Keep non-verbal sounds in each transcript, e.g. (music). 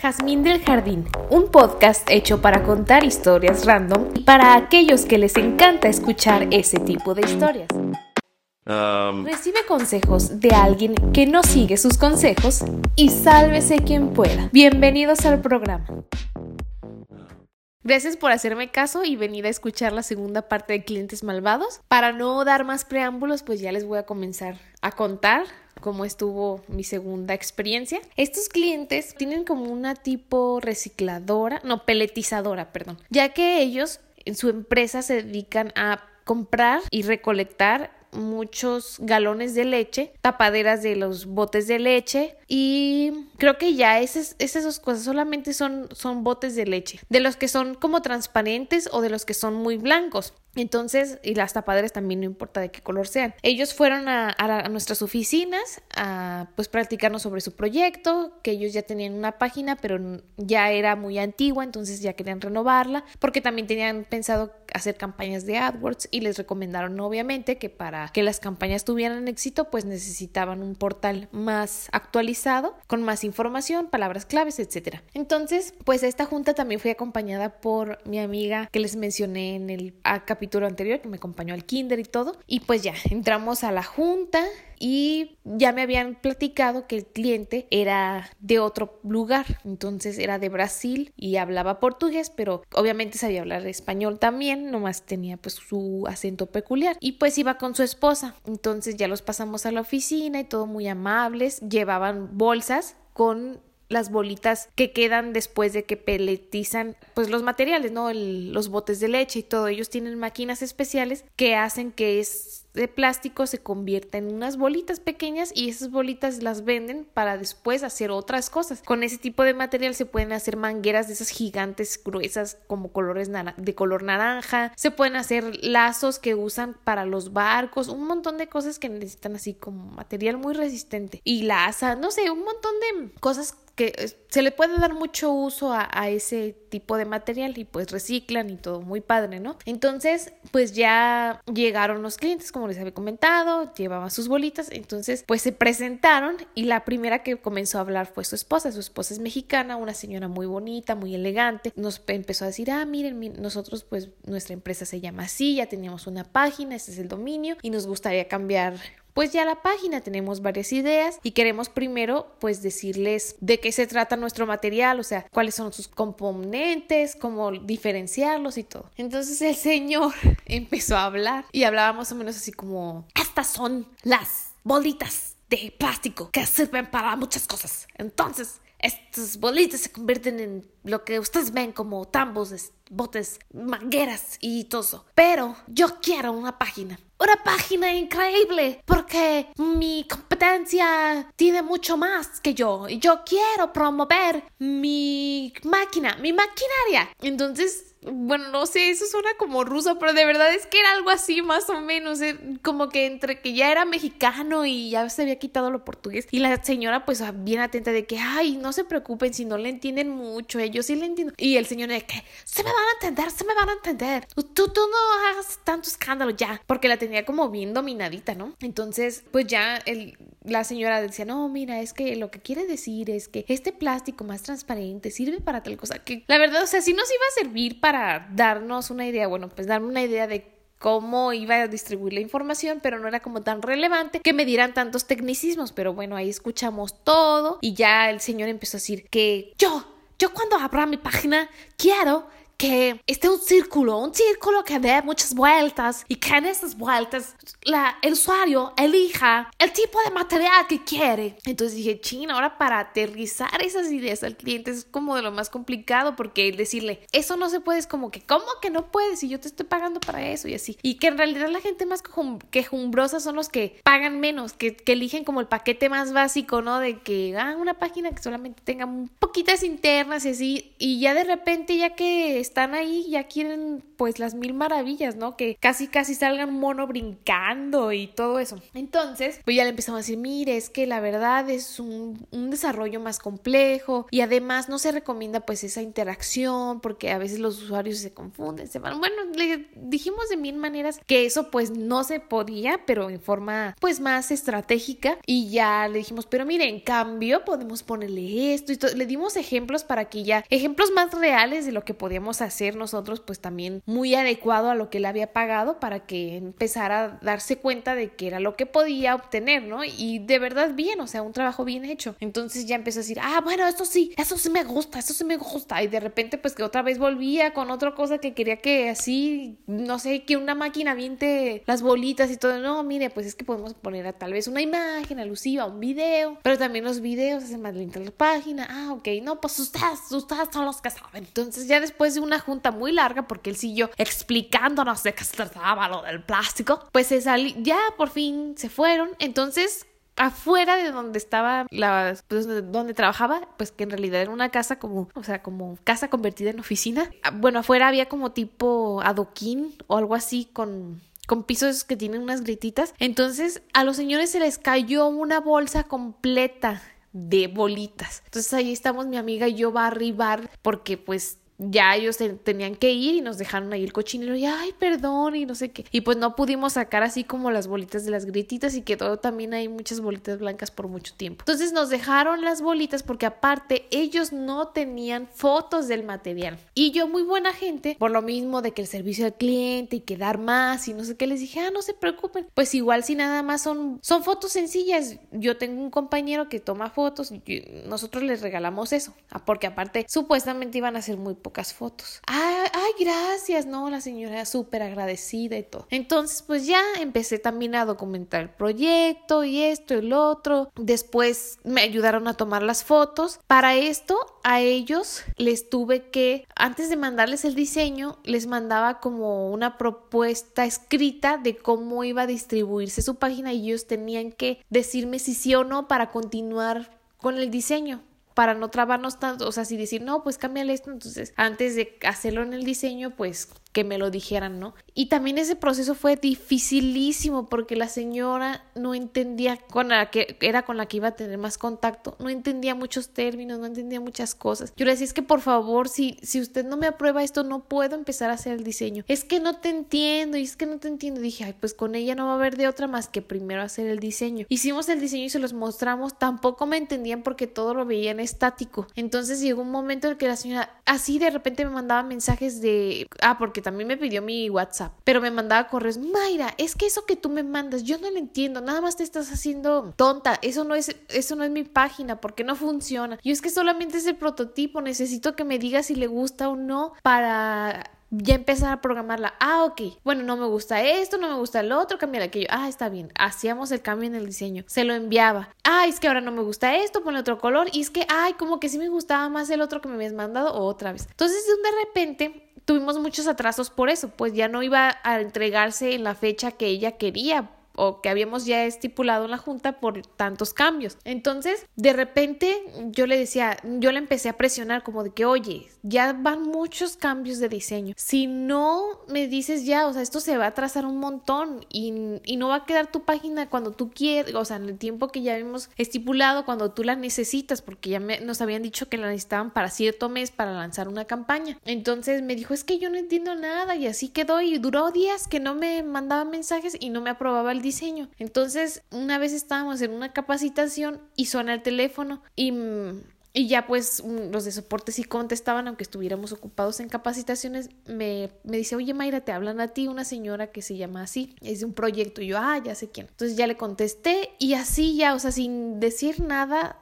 Jazmín del Jardín, un podcast hecho para contar historias random y para aquellos que les encanta escuchar ese tipo de historias. Um, Recibe consejos de alguien que no sigue sus consejos y sálvese quien pueda. Bienvenidos al programa. Gracias por hacerme caso y venir a escuchar la segunda parte de Clientes Malvados. Para no dar más preámbulos, pues ya les voy a comenzar a contar cómo estuvo mi segunda experiencia. Estos clientes tienen como una tipo recicladora, no, peletizadora, perdón, ya que ellos en su empresa se dedican a comprar y recolectar muchos galones de leche, tapaderas de los botes de leche y creo que ya esas, esas dos cosas solamente son, son botes de leche, de los que son como transparentes o de los que son muy blancos. Entonces, y las tapaderas también no importa de qué color sean. Ellos fueron a, a, nuestras oficinas a pues practicarnos sobre su proyecto, que ellos ya tenían una página, pero ya era muy antigua, entonces ya querían renovarla, porque también tenían pensado hacer campañas de AdWords y les recomendaron obviamente que para que las campañas tuvieran éxito, pues necesitaban un portal más actualizado, con más información, palabras claves, etcétera. Entonces, pues esta junta también fue acompañada por mi amiga que les mencioné en el capítulo anterior, que me acompañó al kinder y todo. Y pues ya, entramos a la junta y ya me habían platicado que el cliente era de otro lugar, entonces era de Brasil y hablaba portugués, pero obviamente sabía hablar español también, nomás tenía pues su acento peculiar. Y pues iba con su esposa, entonces ya los pasamos a la oficina y todo muy amables, llevaban bolsas con las bolitas que quedan después de que peletizan pues los materiales, ¿no? El, los botes de leche y todo. Ellos tienen máquinas especiales que hacen que es de plástico se convierta en unas bolitas pequeñas y esas bolitas las venden para después hacer otras cosas. Con ese tipo de material se pueden hacer mangueras de esas gigantes gruesas como colores de color naranja, se pueden hacer lazos que usan para los barcos, un montón de cosas que necesitan así como material muy resistente y la asa, no sé, un montón de cosas que se le puede dar mucho uso a, a, ese tipo de material y pues reciclan y todo muy padre, ¿no? Entonces, pues ya llegaron los clientes, como les había comentado, llevaban sus bolitas, entonces pues se presentaron y la primera que comenzó a hablar fue su esposa, su esposa es mexicana, una señora muy bonita, muy elegante, nos empezó a decir, ah, miren nosotros pues nuestra empresa se llama así, ya teníamos una página, este es el dominio y nos gustaría cambiar pues ya la página tenemos varias ideas y queremos primero pues decirles de qué se trata nuestro material, o sea, cuáles son sus componentes, cómo diferenciarlos y todo. Entonces el señor (laughs) empezó a hablar y hablaba más o menos así como, estas son las bolitas de plástico que sirven para muchas cosas. Entonces, estas bolitas se convierten en lo que ustedes ven como tambos, botes, mangueras y todo eso. Pero yo quiero una página una página increíble porque mi competencia tiene mucho más que yo y yo quiero promover mi máquina, mi maquinaria. Entonces bueno, no sé, eso suena como ruso, pero de verdad es que era algo así más o menos, eh, como que entre que ya era mexicano y ya se había quitado lo portugués y la señora pues bien atenta de que, ay, no se preocupen si no le entienden mucho, ellos sí le entiendo. Y el señor de que, se me van a entender, se me van a entender, tú, tú no hagas tanto escándalo ya, porque la tenía como bien dominadita, ¿no? Entonces, pues ya el, la señora decía, no, mira, es que lo que quiere decir es que este plástico más transparente sirve para tal cosa, que la verdad, o sea, sí nos iba a servir para darnos una idea, bueno, pues darme una idea de cómo iba a distribuir la información, pero no era como tan relevante que me dieran tantos tecnicismos, pero bueno, ahí escuchamos todo y ya el señor empezó a decir que yo, yo cuando abra mi página quiero que esté un círculo, un círculo que dé muchas vueltas y que en esas vueltas la, el usuario elija el tipo de material que quiere. Entonces dije, china, ahora para aterrizar esas ideas al cliente es como de lo más complicado porque decirle, eso no se puede, es como que, ¿cómo que no puedes? Y yo te estoy pagando para eso y así. Y que en realidad la gente más quejumbrosa son los que pagan menos, que, que eligen como el paquete más básico, ¿no? De que, ah, una página que solamente tenga un poquitas internas y así. Y ya de repente, ya que están ahí ya quieren pues las mil maravillas, ¿no? Que casi casi salgan mono brincando y todo eso. Entonces, pues ya le empezamos a decir, mire, es que la verdad es un, un desarrollo más complejo y además no se recomienda pues esa interacción porque a veces los usuarios se confunden, se van. Bueno, le dijimos de mil maneras que eso pues no se podía, pero en forma pues más estratégica y ya le dijimos, pero mire, en cambio podemos ponerle esto y todo. le dimos ejemplos para que ya, ejemplos más reales de lo que podíamos hacer nosotros pues también muy adecuado a lo que él había pagado para que empezara a darse cuenta de que era lo que podía obtener, ¿no? Y de verdad bien, o sea, un trabajo bien hecho. Entonces ya empezó a decir, ah, bueno, esto sí, eso sí me gusta, eso sí me gusta. Y de repente pues que otra vez volvía con otra cosa que quería que así, no sé, que una máquina viente las bolitas y todo. No, mire, pues es que podemos poner a tal vez una imagen alusiva, un video, pero también los videos hacen más lenta la página. Ah, ok, no, pues ustedes, ustedes son los que saben. Entonces ya después de una junta muy larga, porque él siguió explicándonos de qué se trataba lo del plástico, pues se salió, ya por fin se fueron. Entonces afuera de donde estaba la pues, donde trabajaba pues que en realidad era una casa como o sea como casa convertida en oficina ah, bueno afuera había como tipo adoquín o algo así con con pisos que tienen unas grititas entonces a los señores se les cayó una bolsa completa de bolitas. Entonces ahí estamos mi amiga y yo va a arribar porque pues ya ellos tenían que ir y nos dejaron ahí el cochinero y ay, perdón y no sé qué. Y pues no pudimos sacar así como las bolitas de las grititas y quedó también hay muchas bolitas blancas por mucho tiempo. Entonces nos dejaron las bolitas porque aparte ellos no tenían fotos del material. Y yo muy buena gente, por lo mismo de que el servicio al cliente y quedar más y no sé qué, les dije, ah, no se preocupen. Pues igual si nada más son, son fotos sencillas. Yo tengo un compañero que toma fotos y nosotros les regalamos eso. Ah, porque aparte supuestamente iban a ser muy pocas fotos. Ay, ay gracias, no, la señora súper agradecida y todo. Entonces, pues ya empecé también a documentar el proyecto y esto y lo otro. Después me ayudaron a tomar las fotos. Para esto, a ellos les tuve que, antes de mandarles el diseño, les mandaba como una propuesta escrita de cómo iba a distribuirse su página y ellos tenían que decirme si sí o no para continuar con el diseño para no trabarnos tanto, o sea, si decir, no, pues cámbiale esto, entonces antes de hacerlo en el diseño, pues que me lo dijeran, ¿no? Y también ese proceso fue dificilísimo porque la señora no entendía con la que era con la que iba a tener más contacto, no entendía muchos términos, no entendía muchas cosas. Yo le decía, es que por favor, si, si usted no me aprueba esto, no puedo empezar a hacer el diseño. Es que no te entiendo, y es que no te entiendo. dije, ay, pues con ella no va a haber de otra más que primero hacer el diseño. Hicimos el diseño y se los mostramos, tampoco me entendían porque todo lo veían estático. Entonces llegó un momento en el que la señora así de repente me mandaba mensajes de, ah, porque también me pidió mi WhatsApp, pero me mandaba correos, Mayra, es que eso que tú me mandas, yo no lo entiendo, nada más te estás haciendo tonta, eso no es, eso no es mi página, porque no funciona. Yo es que solamente es el prototipo, necesito que me digas si le gusta o no para ya empezar a programarla. Ah, ok. Bueno, no me gusta esto, no me gusta el otro, cambiar aquello. Ah, está bien. Hacíamos el cambio en el diseño. Se lo enviaba. Ah, es que ahora no me gusta esto, pone otro color. Y es que, ay, como que sí me gustaba más el otro que me habías mandado otra vez. Entonces, de repente tuvimos muchos atrasos por eso, pues ya no iba a entregarse en la fecha que ella quería o que habíamos ya estipulado en la junta por tantos cambios. Entonces, de repente yo le decía, yo le empecé a presionar como de que, oye, ya van muchos cambios de diseño. Si no me dices ya, o sea, esto se va a trazar un montón y, no va a quedar tu página cuando tú quieres, o sea, en el tiempo que ya hemos estipulado, cuando tú la necesitas, porque ya nos habían dicho que la necesitaban para cierto mes para lanzar una campaña. Entonces me dijo, es que yo no entiendo nada y así quedó y duró días que no me mandaba mensajes y no me aprobaba el diseño. Entonces, una vez estábamos en una capacitación y suena el teléfono y y ya pues los de soporte sí contestaban, aunque estuviéramos ocupados en capacitaciones, me, me dice, oye Mayra, te hablan a ti una señora que se llama así, es de un proyecto, y yo, ah, ya sé quién. Entonces ya le contesté y así ya, o sea, sin decir nada,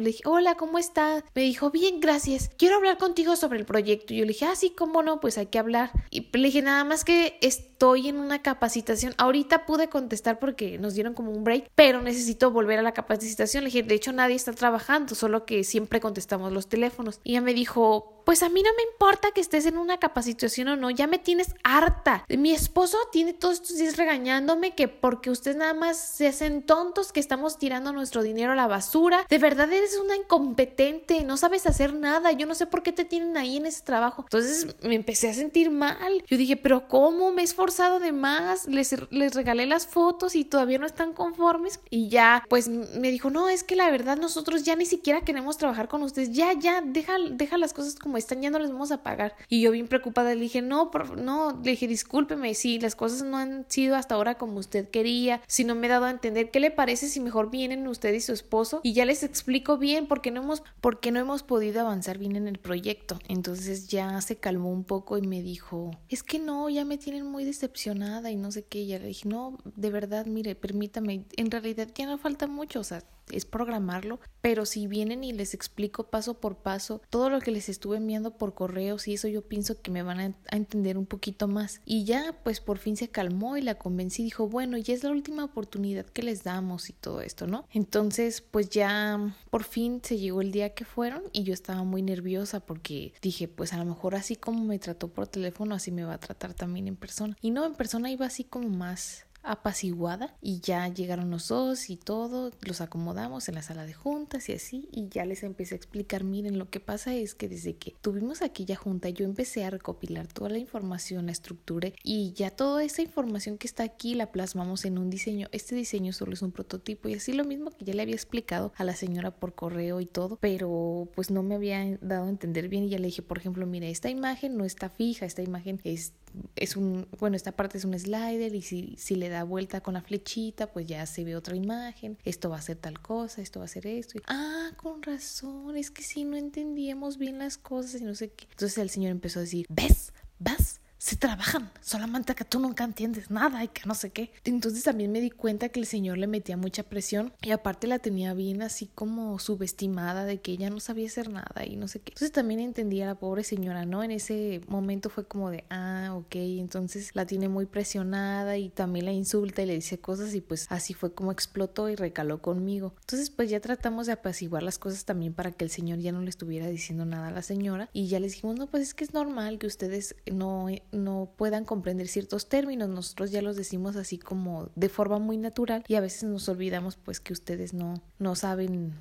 le dije, hola, ¿cómo estás? Me dijo, bien, gracias. Quiero hablar contigo sobre el proyecto. Y yo le dije, ah, sí, cómo no, pues hay que hablar. Y le dije, nada más que estoy en una capacitación. Ahorita pude contestar porque nos dieron como un break, pero necesito volver a la capacitación. Le dije, de hecho, nadie está trabajando, solo que siempre contestamos los teléfonos. Y ella me dijo, pues a mí no me importa que estés en una capacitación o no, ya me tienes harta. Mi esposo tiene todos estos días regañándome que porque ustedes nada más se hacen tontos, que estamos tirando nuestro dinero a la basura. De verdad eres una incompetente, no sabes hacer nada. Yo no sé por qué te tienen ahí en ese trabajo. Entonces me empecé a sentir mal. Yo dije, pero ¿cómo? Me he esforzado de más. Les, les regalé las fotos y todavía no están conformes. Y ya, pues me dijo, no, es que la verdad nosotros ya ni siquiera queremos trabajar con ustedes. Ya, ya, deja, deja las cosas como están, ya no les vamos a pagar. Y yo bien preocupada le dije, no, no, le dije, discúlpeme, si las cosas no han sido hasta ahora como usted quería, si no me he dado a entender, ¿qué le parece si mejor vienen usted y su esposo? Y ya les explico bien porque no hemos, porque no hemos podido avanzar bien en el proyecto. Entonces ya se calmó un poco y me dijo, es que no, ya me tienen muy decepcionada y no sé qué. Y ya le dije, no, de verdad, mire, permítame, en realidad ya no falta mucho, o sea, es programarlo, pero si vienen y les explico paso por paso todo lo que les estuve enviando por correos y eso yo pienso que me van a, entender un poquito más. Y ya pues por fin se calmó y la convencí, dijo, bueno, ya es la última oportunidad que les damos y todo esto, ¿no? Entonces pues ya por fin se llegó el día que fueron y yo estaba muy nerviosa porque dije, pues a lo mejor así como me trató por teléfono, así me va a tratar también en persona. Y no, en persona iba así como más apaciguada y ya llegaron los dos y todo, los acomodamos en la sala de juntas y así y ya les empecé a explicar, miren, lo que pasa es que desde que tuvimos aquella junta yo empecé a recopilar toda la información, la estructuré y ya toda esa información que está aquí la plasmamos en un diseño. Este diseño solo es un prototipo y así lo mismo que ya le había explicado a la señora por correo y todo, pero pues no me había dado a entender bien y ya le dije, por ejemplo, mire, esta imagen no está fija, esta imagen es es un, bueno, esta parte es un slider y si, si le da vuelta con la flechita, pues ya se ve otra imagen, esto va a ser tal cosa, esto va a ser esto. ah, con razón, es que si no entendíamos bien las cosas y no sé qué. Entonces el señor empezó a decir, ¿ves? ¿Vas? Se trabajan, solamente que tú nunca entiendes nada y que no sé qué. Entonces también me di cuenta que el señor le metía mucha presión y aparte la tenía bien así como subestimada de que ella no sabía hacer nada y no sé qué. Entonces también entendía a la pobre señora, ¿no? En ese momento fue como de, ah, ok, entonces la tiene muy presionada y también la insulta y le dice cosas y pues así fue como explotó y recaló conmigo. Entonces pues ya tratamos de apaciguar las cosas también para que el señor ya no le estuviera diciendo nada a la señora y ya les dijimos, no, pues es que es normal que ustedes no no puedan comprender ciertos términos. Nosotros ya los decimos así como de forma muy natural y a veces nos olvidamos pues que ustedes no, no saben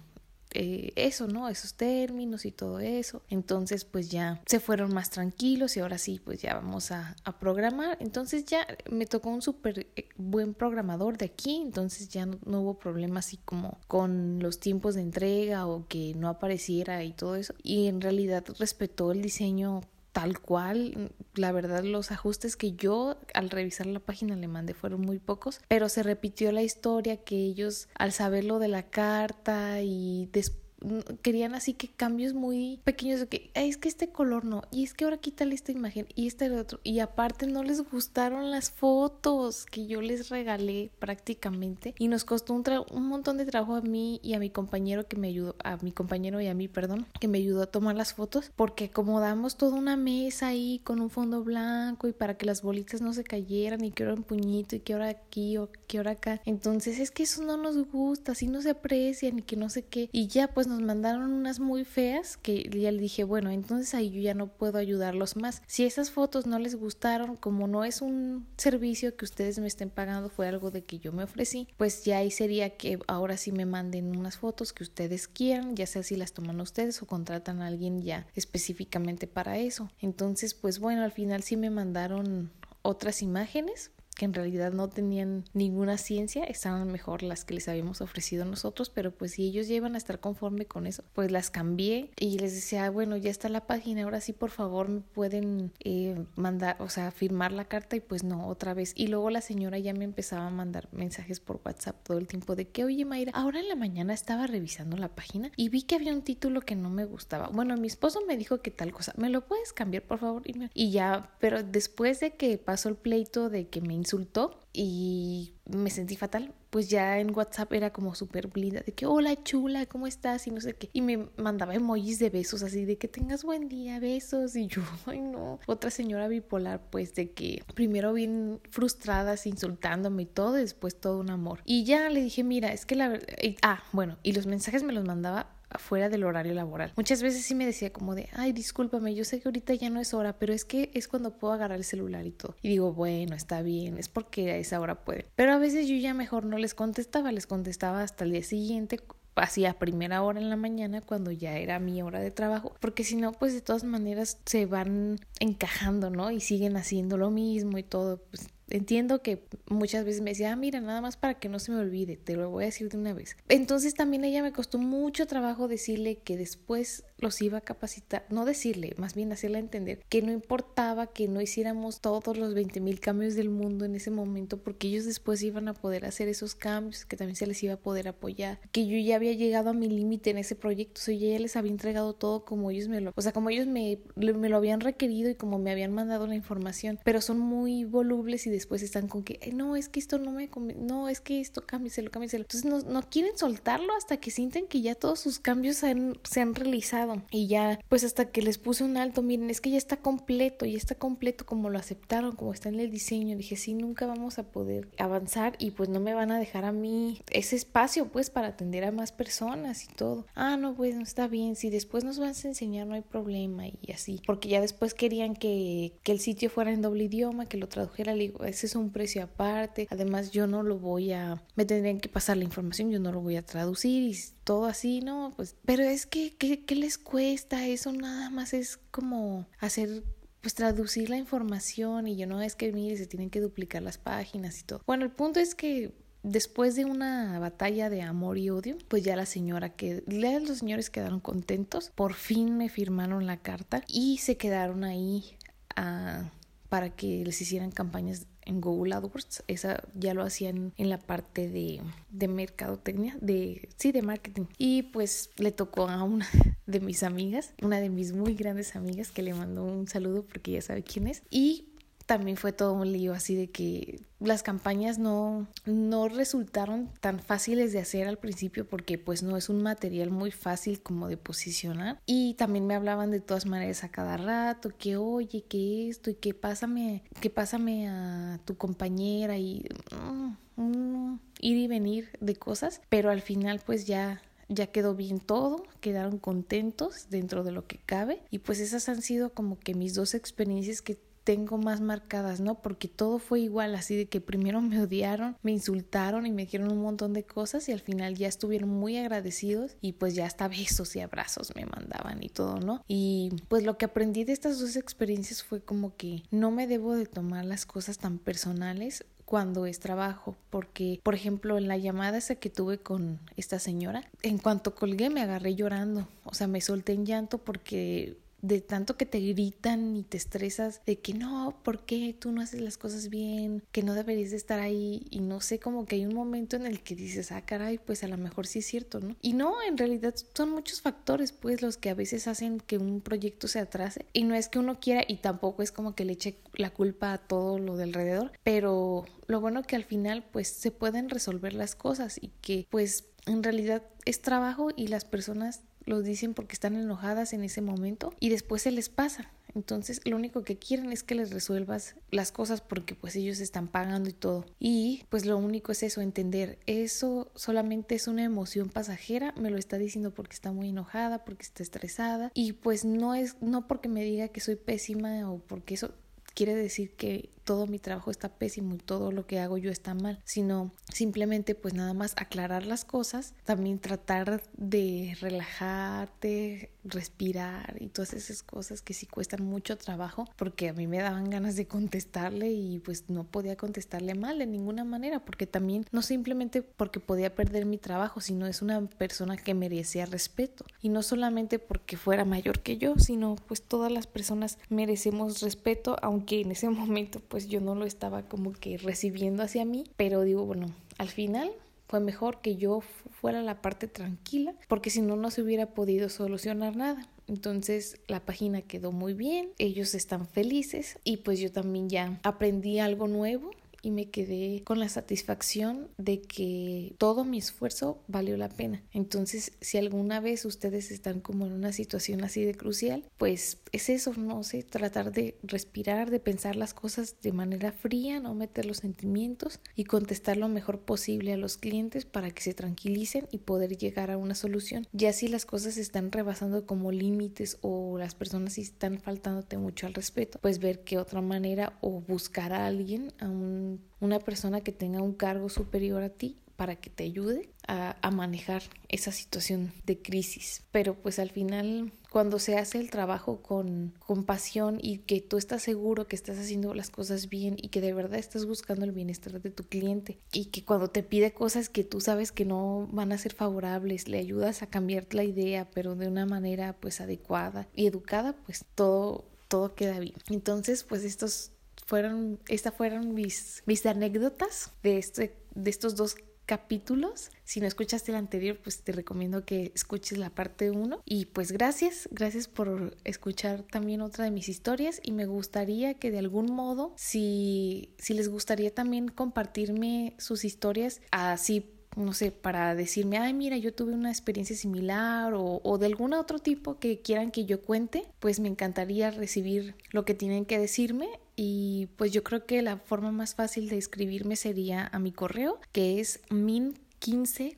eh, eso, ¿no? Esos términos y todo eso. Entonces, pues ya se fueron más tranquilos y ahora sí, pues ya vamos a, programar. Entonces ya me tocó un súper eh, buen programador de aquí, entonces ya no, no, hubo problema así como con los tiempos de entrega o que no apareciera y todo eso. Y en realidad respetó el diseño tal cual. La verdad, los ajustes que yo al revisar la página le mandé fueron muy pocos, pero se repitió la historia que ellos al saber lo de la carta y después querían así que cambios muy pequeños de que es que este color no y es que ahora quítale esta imagen y este otro y aparte no les gustaron las fotos que yo les regalé prácticamente y nos costó un, un montón de trabajo a mí y a mi compañero que me ayudó a mi compañero y a mí perdón que me ayudó a tomar las fotos porque acomodamos toda una mesa ahí con un fondo blanco y para que las bolitas no se cayeran y que ahora un puñito y que ahora aquí o que ahora acá. Entonces es que eso no nos gusta así no se aprecian y que no sé qué y ya pues nos mandaron unas muy feas que ya le dije, bueno, entonces ahí yo ya no puedo ayudarlos más. Si esas fotos no les gustaron, como no es un servicio que ustedes me estén pagando, fue algo de que yo me ofrecí, pues ya ahí sería que ahora sí me manden unas fotos que ustedes quieran, ya sea si las toman ustedes o contratan a alguien ya específicamente para eso. Entonces, pues bueno, al final sí me mandaron otras imágenes que en realidad no tenían ninguna ciencia, estaban mejor las que les habíamos ofrecido nosotros, pero pues si ellos ya iban a estar conforme con eso, pues las cambié y les decía, ah, bueno, ya está la página, ahora sí por favor me pueden eh, mandar, o sea, firmar la carta y pues no, otra vez. Y luego la señora ya me empezaba a mandar mensajes por WhatsApp todo el tiempo de que, oye Mayra, ahora en la mañana estaba revisando la página y vi que había un título que no me gustaba. Bueno, mi esposo me dijo que tal cosa, ¿me lo puedes cambiar por favor? Y, y ya, pero después de que pasó el pleito de que me insultó y me sentí fatal. Pues ya en WhatsApp era como súper blinda de que hola chula, ¿cómo estás? Y no sé qué. Y me mandaba emojis de besos así de que tengas buen día, besos. Y yo, (laughs) ay no. Otra señora bipolar, pues de que primero bien frustradas, insultándome y todo, y después todo un amor. Y ya le dije, mira, es que la verdad... Ah, bueno, y los mensajes me los mandaba fuera del horario laboral. Muchas veces sí me decía como de, ay, discúlpame, yo sé que ahorita ya no es hora, pero es que es cuando puedo agarrar el celular y todo. Y digo, bueno, está bien, es porque a esa hora puede. Pero a veces yo ya mejor no les contestaba, les contestaba hasta el día siguiente así a primera hora en la mañana cuando ya era mi hora de trabajo, porque si no, pues de todas maneras se van encajando, ¿no? Y siguen haciendo lo mismo y todo, pues entiendo que muchas veces me decía, ah, mira, nada más para que no se me olvide, te lo voy a decir de una vez. Entonces también a ella me costó mucho trabajo decirle que después los iba a capacitar, no decirle, más bien hacerle entender que no importaba que no hiciéramos todos los 20 mil cambios del mundo en ese momento, porque ellos después iban a poder hacer esos cambios, que también se les iba a poder apoyar, que yo ya había llegado a mi límite en ese proyecto, o sea, ya les había entregado todo como ellos me lo, o sea, como ellos me, me lo habían requerido y como me habían mandado la información, pero son muy volubles y después están con que, no, es que esto no me, no, es que esto cámbieselo, cámbieselo. Entonces no, no quieren soltarlo hasta que sienten que ya todos sus cambios se han, se han realizado y ya, pues hasta que les puse un alto, miren, es que ya está completo, ya está completo como lo aceptaron, como está en el diseño. Dije, sí, nunca vamos a poder avanzar y pues no me van a dejar a mí ese espacio, pues, para atender a más personas y todo. Ah, no, pues, no está bien, si después nos vas a enseñar no hay problema y así. Porque ya después querían que, que el sitio fuera en doble idioma, que lo tradujera, le digo, ese es un precio aparte. Además, yo no lo voy a, me tendrían que pasar la información, yo no lo voy a traducir y todo así, ¿no? Pues, pero es que, ¿qué, les cuesta? Eso nada más es como hacer pues traducir la información y yo no es que mire se tienen que duplicar las páginas y todo. Bueno, el punto es que después de una batalla de amor y odio, pues ya la señora que los señores quedaron contentos, por fin me firmaron la carta y se quedaron ahí ah, para que les hicieran campañas en Google AdWords. Esa ya lo hacían en la parte de, de mercadotecnia, de, sí, de marketing. Y pues le tocó a una de mis amigas, una de mis muy grandes amigas, que le mandó un saludo porque ya sabe quién es. Y también fue todo un lío así de que las campañas no, no resultaron tan fáciles de hacer al principio porque pues no es un material muy fácil como de posicionar. Y también me hablaban de todas maneras a cada rato que oye que esto y que pásame que pásame a tu compañera y mm, mm, ir y venir de cosas pero al final pues ya ya quedó bien todo, quedaron contentos dentro de lo que cabe. Y pues esas han sido como que mis dos experiencias que tengo más marcadas, ¿no? Porque todo fue igual, así de que primero me odiaron, me insultaron y me dijeron un montón de cosas y al final ya estuvieron muy agradecidos y pues ya hasta besos y abrazos me mandaban y todo, ¿no? Y pues lo que aprendí de estas dos experiencias fue como que no me debo de tomar las cosas tan personales cuando es trabajo, porque por ejemplo en la llamada esa que tuve con esta señora, en cuanto colgué me agarré llorando, o sea, me solté en llanto porque de tanto que te gritan y te estresas de que no, ¿por qué tú no haces las cosas bien? Que no deberías de estar ahí y no sé, como que hay un momento en el que dices, ah, caray, pues a lo mejor sí es cierto, ¿no? Y no, en realidad son muchos factores, pues, los que a veces hacen que un proyecto se atrase y no es que uno quiera y tampoco es como que le eche la culpa a todo lo de alrededor, pero lo bueno que al final pues se pueden resolver las cosas y que pues en realidad es trabajo y las personas lo dicen porque están enojadas en ese momento y después se les pasa. Entonces lo único que quieren es que les resuelvas las cosas porque pues ellos están pagando y todo. Y pues lo único es eso, entender, eso solamente es una emoción pasajera, me lo está diciendo porque está muy enojada, porque está estresada y pues no es no porque me diga que soy pésima o porque eso quiere decir que todo mi trabajo está pésimo y todo lo que hago yo está mal, sino simplemente pues nada más aclarar las cosas, también tratar de relajarte, respirar y todas esas cosas que sí cuestan mucho trabajo porque a mí me daban ganas de contestarle y pues no podía contestarle mal de ninguna manera porque también no simplemente porque podía perder mi trabajo, sino es una persona que merecía respeto. Y no solamente porque fuera mayor que yo, sino pues todas las personas merecemos respeto aunque en ese momento pues yo no lo estaba como que recibiendo hacia mí, pero digo, bueno, al final fue mejor que yo fuera la parte tranquila, porque si no, no se hubiera podido solucionar nada. Entonces la página quedó muy bien, ellos están felices y pues yo también ya aprendí algo nuevo y me quedé con la satisfacción de que todo mi esfuerzo valió la pena. Entonces, si alguna vez ustedes están como en una situación así de crucial, pues es eso, no sé, tratar de respirar, de pensar las cosas de manera fría, no meter los sentimientos y contestar lo mejor posible a los clientes para que se tranquilicen y poder llegar a una solución. Ya si las cosas están rebasando como límites o las personas están faltándote mucho al respeto, pues ver qué otra manera o buscar a alguien, a una persona que tenga un cargo superior a ti para que te ayude a, manejar esa situación de crisis. Pero pues al final, cuando se hace el trabajo con, con pasión y que tú estás seguro que estás haciendo las cosas bien y que de verdad estás buscando el bienestar de tu cliente y que cuando te pide cosas que tú sabes que no van a ser favorables, le ayudas a cambiar la idea, pero de una manera pues adecuada y educada, pues todo todo queda bien. Entonces, pues estos fueron, estas fueron mis, mis anécdotas de, este, de estos dos capítulos. Si no escuchaste el anterior, pues te recomiendo que escuches la parte 1. Y pues gracias, gracias por escuchar también otra de mis historias y me gustaría que de algún modo, si, si les gustaría también compartirme sus historias, así no sé, para decirme, ay, mira, yo tuve una experiencia similar o, o, de algún otro tipo que quieran que yo cuente, pues me encantaría recibir lo que tienen que decirme y pues yo creo que la forma más fácil de escribirme sería a mi correo, que es min 15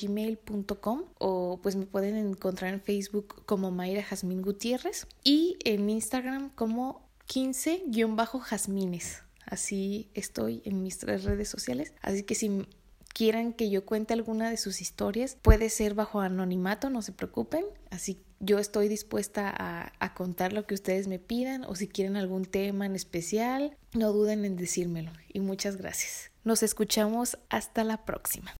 gmail.com o pues me pueden encontrar en Facebook como Mayra Jazmín Gutiérrez y en Instagram como 15-jazmines. Así estoy en mis tres redes sociales. Así que si quieran que yo cuente alguna de sus historias, puede ser bajo anonimato, no se preocupen. Así yo estoy dispuesta a, a, contar lo que ustedes me pidan o si quieren algún tema en especial, no duden en decírmelo. Y muchas gracias. Nos escuchamos hasta la próxima.